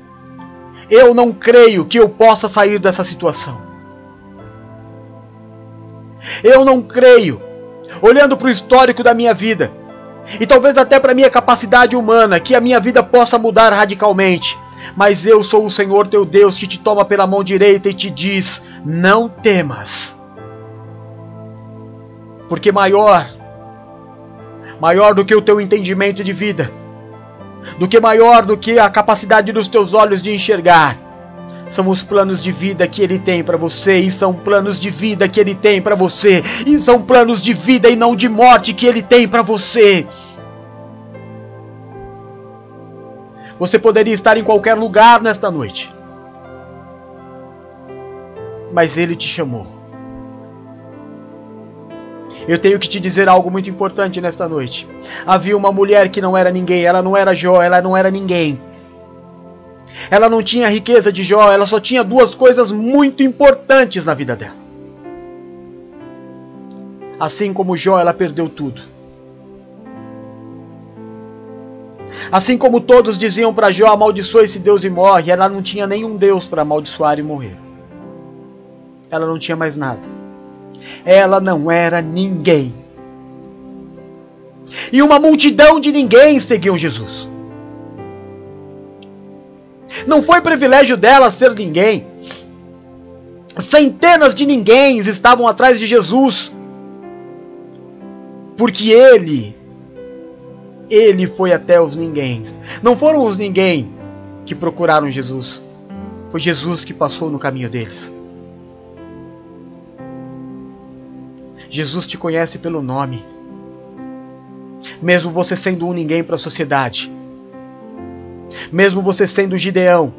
[SPEAKER 1] Eu não creio que eu possa sair dessa situação. Eu não creio, olhando para o histórico da minha vida, e talvez até para a minha capacidade humana, que a minha vida possa mudar radicalmente. Mas eu sou o Senhor teu Deus que te toma pela mão direita e te diz: Não temas. Porque maior maior do que o teu entendimento de vida, do que maior do que a capacidade dos teus olhos de enxergar. São os planos de vida que ele tem para você, e são planos de vida que ele tem para você, e são planos de vida e não de morte que ele tem para você. Você poderia estar em qualquer lugar nesta noite, mas ele te chamou. Eu tenho que te dizer algo muito importante nesta noite. Havia uma mulher que não era ninguém, ela não era Jó, ela não era ninguém. Ela não tinha a riqueza de Jó, ela só tinha duas coisas muito importantes na vida dela. Assim como Jó, ela perdeu tudo. Assim como todos diziam para Jó: amaldiçoe esse Deus e morre, ela não tinha nenhum Deus para amaldiçoar e morrer. Ela não tinha mais nada. Ela não era ninguém. E uma multidão de ninguém seguiam Jesus. Não foi privilégio dela ser ninguém. Centenas de ninguém estavam atrás de Jesus. Porque ele, ele foi até os ninguém. Não foram os ninguém que procuraram Jesus. Foi Jesus que passou no caminho deles. Jesus te conhece pelo nome. Mesmo você sendo um ninguém para a sociedade. Mesmo você sendo Gideão,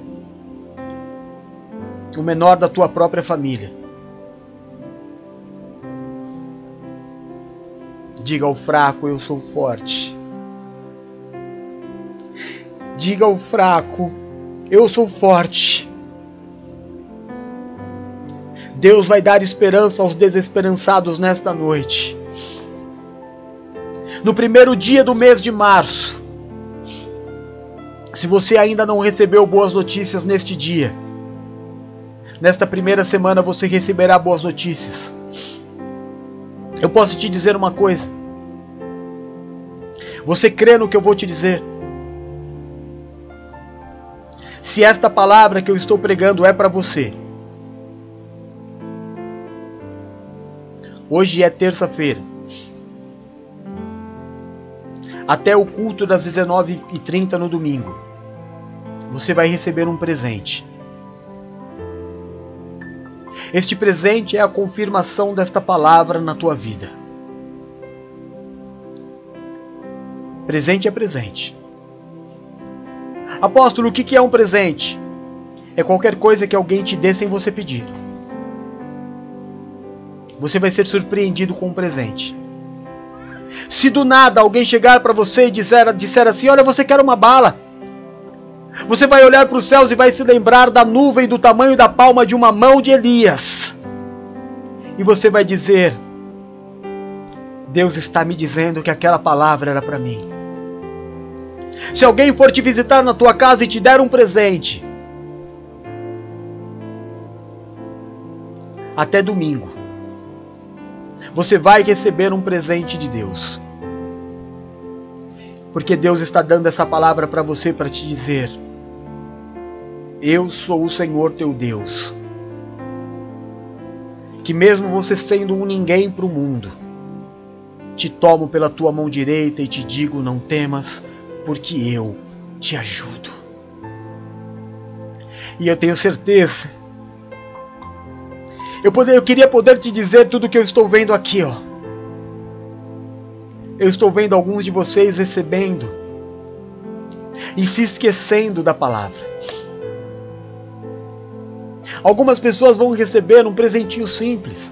[SPEAKER 1] o menor da tua própria família. Diga ao fraco, eu sou forte. Diga ao fraco, eu sou forte. Deus vai dar esperança aos desesperançados nesta noite. No primeiro dia do mês de março, se você ainda não recebeu boas notícias neste dia, nesta primeira semana você receberá boas notícias. Eu posso te dizer uma coisa. Você crê no que eu vou te dizer? Se esta palavra que eu estou pregando é para você, Hoje é terça-feira. Até o culto das 19h30 no domingo. Você vai receber um presente. Este presente é a confirmação desta palavra na tua vida. Presente é presente. Apóstolo, o que é um presente? É qualquer coisa que alguém te dê sem você pedir você vai ser surpreendido com um presente. Se do nada alguém chegar para você e disser, disser assim: Olha, você quer uma bala. Você vai olhar para os céus e vai se lembrar da nuvem do tamanho da palma de uma mão de Elias. E você vai dizer: Deus está me dizendo que aquela palavra era para mim. Se alguém for te visitar na tua casa e te der um presente, até domingo, você vai receber um presente de Deus. Porque Deus está dando essa palavra para você para te dizer: Eu sou o Senhor teu Deus. Que mesmo você sendo um ninguém para o mundo, te tomo pela tua mão direita e te digo: Não temas, porque eu te ajudo. E eu tenho certeza. Eu, poder, eu queria poder te dizer tudo o que eu estou vendo aqui, ó. Eu estou vendo alguns de vocês recebendo e se esquecendo da palavra. Algumas pessoas vão receber um presentinho simples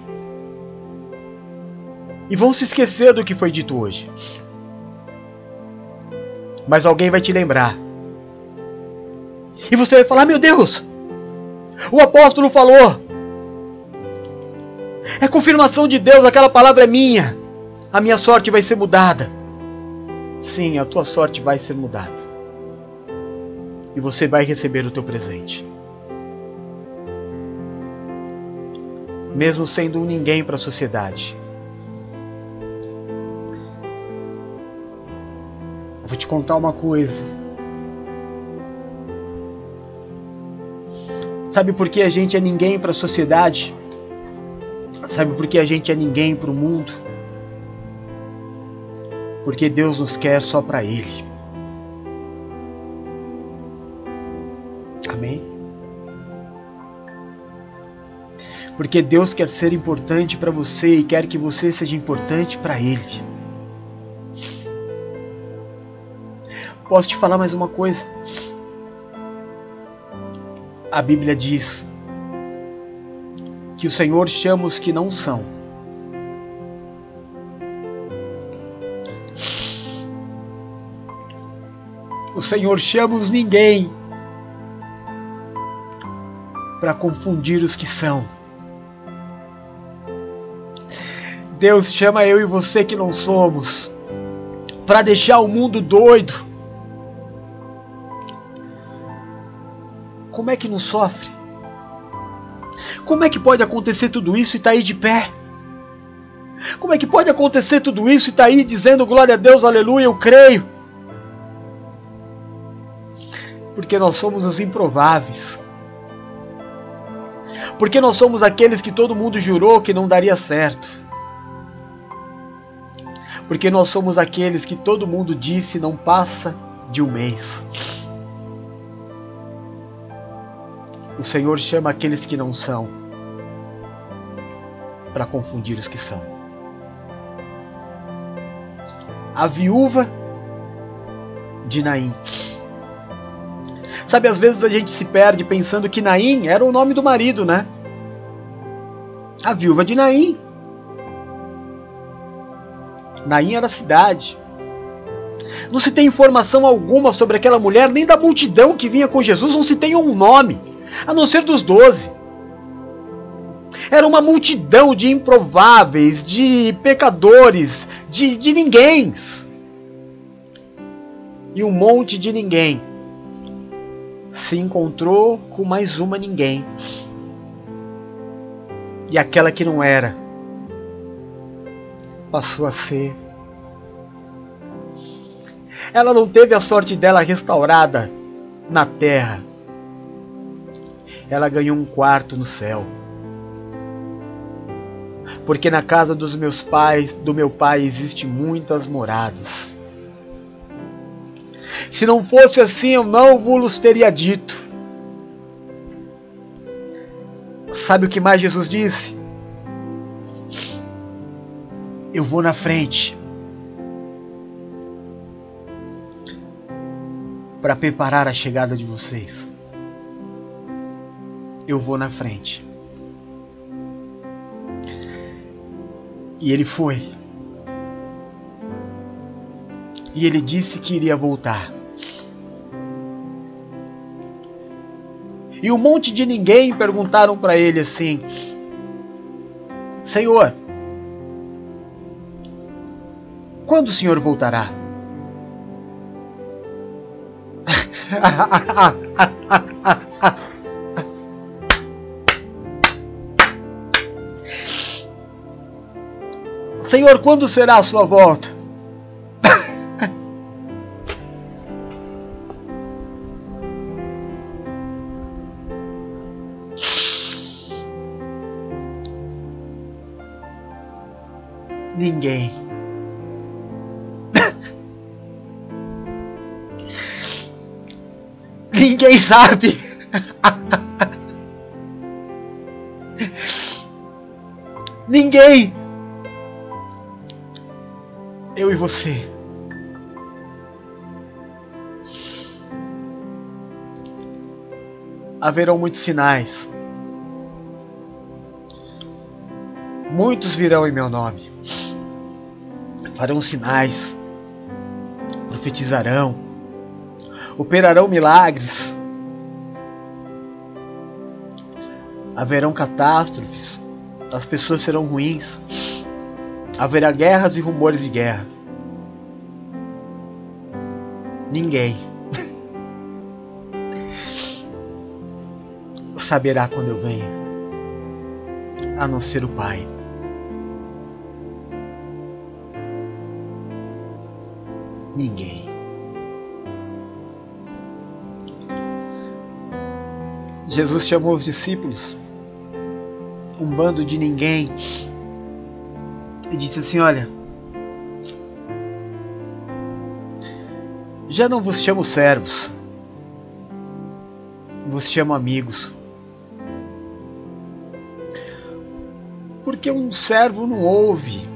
[SPEAKER 1] e vão se esquecer do que foi dito hoje. Mas alguém vai te lembrar. E você vai falar: Meu Deus, o apóstolo falou. É confirmação de Deus, aquela palavra é minha a minha sorte vai ser mudada. Sim, a tua sorte vai ser mudada. E você vai receber o teu presente. Mesmo sendo um ninguém para a sociedade. Vou te contar uma coisa. Sabe por que a gente é ninguém para a sociedade? Sabe por que a gente é ninguém para o mundo? porque Deus nos quer só para Ele. Amém? Porque Deus quer ser importante para você e quer que você seja importante para Ele. Posso te falar mais uma coisa? A Bíblia diz que o Senhor chama os que não são O Senhor chama os ninguém para confundir os que são. Deus chama eu e você que não somos para deixar o mundo doido. Como é que não sofre? Como é que pode acontecer tudo isso e está aí de pé? Como é que pode acontecer tudo isso e está aí dizendo glória a Deus, aleluia, eu creio? Porque nós somos os improváveis. Porque nós somos aqueles que todo mundo jurou que não daria certo. Porque nós somos aqueles que todo mundo disse não passa de um mês. O Senhor chama aqueles que não são para confundir os que são. A viúva de Naim Sabe, às vezes a gente se perde pensando que Naim era o nome do marido, né? A viúva de Naim. Naim era a cidade. Não se tem informação alguma sobre aquela mulher, nem da multidão que vinha com Jesus, não se tem um nome, a não ser dos doze. Era uma multidão de improváveis, de pecadores, de, de ninguém. E um monte de ninguém se encontrou com mais uma ninguém. E aquela que não era passou a ser. Ela não teve a sorte dela restaurada na terra. Ela ganhou um quarto no céu. Porque na casa dos meus pais, do meu pai, existe muitas moradas. Se não fosse assim, eu não vos teria dito. Sabe o que mais Jesus disse? Eu vou na frente para preparar a chegada de vocês. Eu vou na frente. E ele foi. E ele disse que iria voltar. E um monte de ninguém perguntaram para ele assim: Senhor, quando o Senhor voltará? Senhor, quando será a sua volta? Ninguém. Ninguém sabe. Ninguém. Você. Haverão muitos sinais. Muitos virão em meu nome. Farão sinais. Profetizarão. Operarão milagres. Haverão catástrofes. As pessoas serão ruins haverá guerras e rumores de guerra. Ninguém saberá quando eu venho, a não ser o Pai. Ninguém. Jesus chamou os discípulos, um bando de ninguém, e disse assim: Olha, já não vos chamo servos, vos chamo amigos. Porque um servo não ouve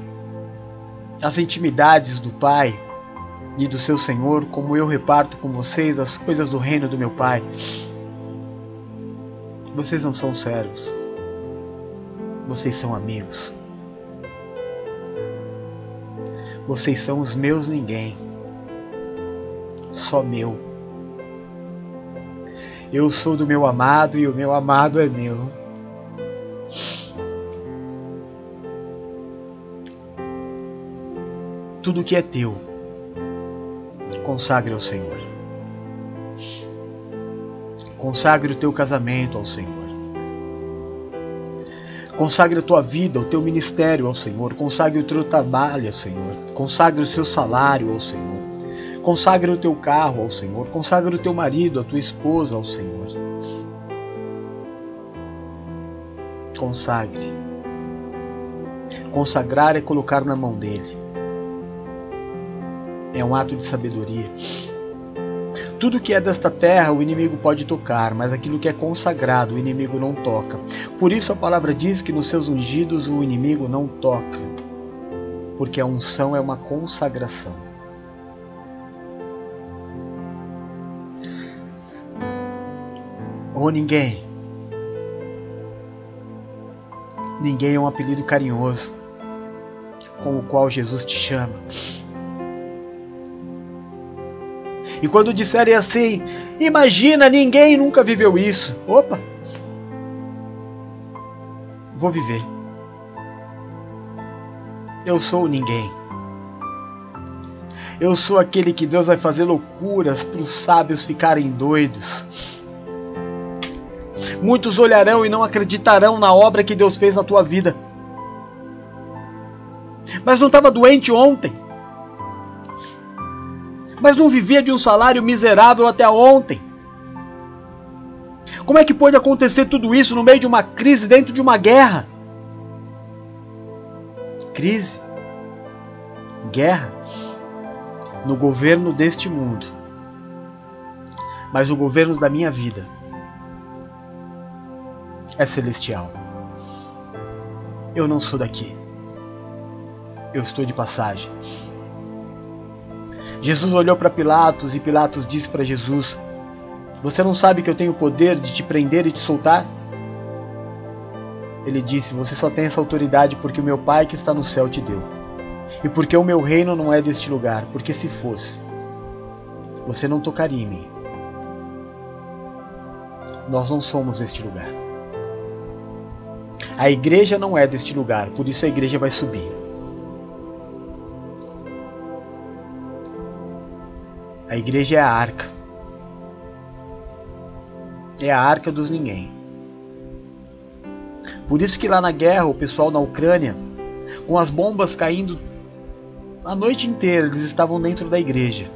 [SPEAKER 1] as intimidades do Pai e do seu Senhor, como eu reparto com vocês as coisas do reino do meu Pai. Vocês não são servos, vocês são amigos. Vocês são os meus ninguém, só meu. Eu sou do meu amado e o meu amado é meu. Tudo que é teu, consagre ao Senhor. Consagre o teu casamento ao Senhor. Consagre a tua vida, o teu ministério ao Senhor. Consagre o teu trabalho ao Senhor. Consagre o seu salário ao Senhor. Consagre o teu carro ao Senhor. Consagre o teu marido, a tua esposa ao Senhor. Consagre. Consagrar é colocar na mão dele. É um ato de sabedoria. Tudo que é desta terra o inimigo pode tocar, mas aquilo que é consagrado o inimigo não toca. Por isso a palavra diz que nos seus ungidos o inimigo não toca, porque a unção é uma consagração. Ou ninguém. Ninguém é um apelido carinhoso com o qual Jesus te chama. E quando disserem assim, imagina, ninguém nunca viveu isso. Opa! Vou viver. Eu sou ninguém. Eu sou aquele que Deus vai fazer loucuras para os sábios ficarem doidos. Muitos olharão e não acreditarão na obra que Deus fez na tua vida. Mas não estava doente ontem mas não vivia de um salário miserável até ontem. Como é que pode acontecer tudo isso no meio de uma crise, dentro de uma guerra? Crise, guerra, no governo deste mundo, mas o governo da minha vida é celestial. Eu não sou daqui, eu estou de passagem. Jesus olhou para Pilatos e Pilatos disse para Jesus: Você não sabe que eu tenho o poder de te prender e te soltar? Ele disse: Você só tem essa autoridade porque o meu Pai que está no céu te deu. E porque o meu reino não é deste lugar, porque se fosse, você não tocaria em mim. Nós não somos deste lugar. A igreja não é deste lugar, por isso a igreja vai subir. A igreja é a arca. É a arca dos ninguém. Por isso que lá na guerra, o pessoal na Ucrânia, com as bombas caindo a noite inteira, eles estavam dentro da igreja.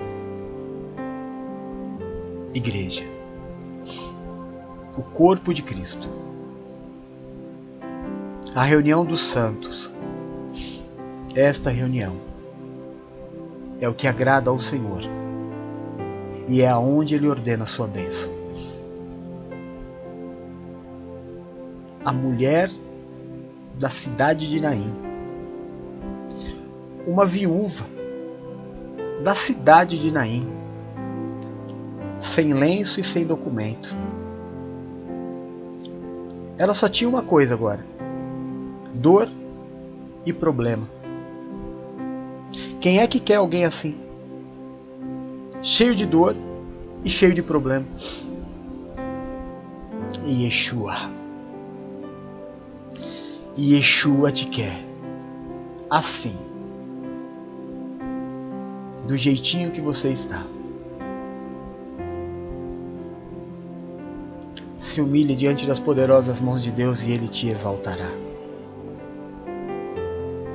[SPEAKER 1] Igreja. O corpo de Cristo. A reunião dos santos. Esta reunião é o que agrada ao Senhor e é aonde Ele ordena a sua bênção. A mulher da cidade de Naim, uma viúva da cidade de Naim, sem lenço e sem documento. Ela só tinha uma coisa agora: dor e problema. Quem é que quer alguém assim? Cheio de dor e cheio de problema. E Yeshua. E Yeshua te quer assim. Do jeitinho que você está. Se humilhe diante das poderosas mãos de Deus e Ele te exaltará.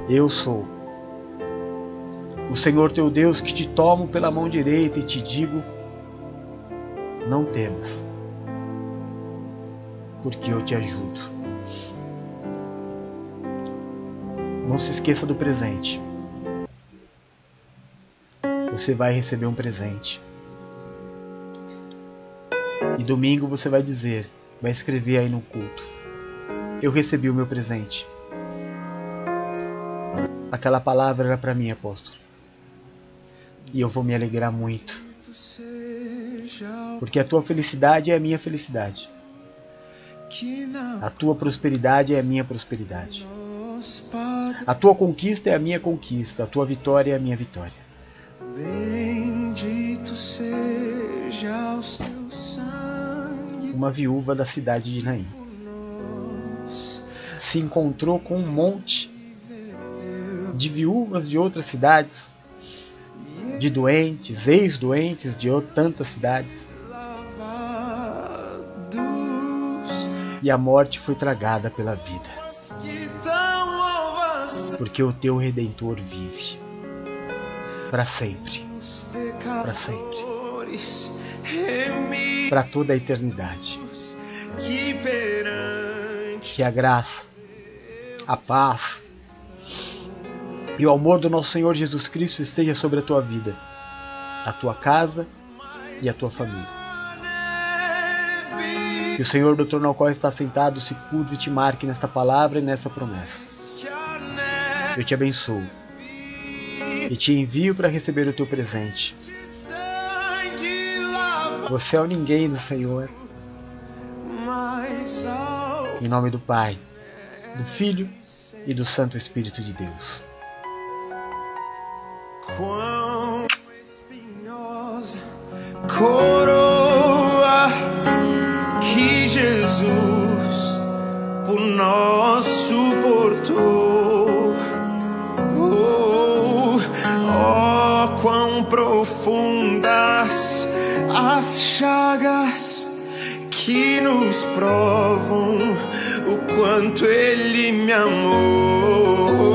[SPEAKER 1] Eu sou o Senhor teu Deus que te tomo pela mão direita e te digo: não temas, porque eu te ajudo. Não se esqueça do presente. Você vai receber um presente. E domingo você vai dizer, vai escrever aí no culto: Eu recebi o meu presente. Aquela palavra era para mim, apóstolo. E eu vou me alegrar muito. Porque a tua felicidade é a minha felicidade. A tua prosperidade é a minha prosperidade. A tua conquista é a minha conquista. A tua vitória é a minha vitória.
[SPEAKER 2] Bendito seja o seu sangue.
[SPEAKER 1] Uma viúva da cidade de Naim se encontrou com um monte de viúvas de outras cidades, de doentes, ex-doentes de tantas cidades. E a morte foi tragada pela vida. Porque o teu redentor vive para sempre. Para sempre. Para toda a eternidade. Que a graça, a paz, e o amor do nosso Senhor Jesus Cristo esteja sobre a tua vida, a tua casa e a tua família. Que o Senhor do trono ao qual está sentado se curve e te marque nesta palavra e nessa promessa. Eu te abençoo e te envio para receber o teu presente. Você é o ninguém do Senhor. Em nome do Pai, do Filho e do Santo Espírito de Deus.
[SPEAKER 2] Quão espinhosa coroa que Jesus por nós suportou. Oh, oh, quão profundas as chagas que nos provam o quanto Ele me amou.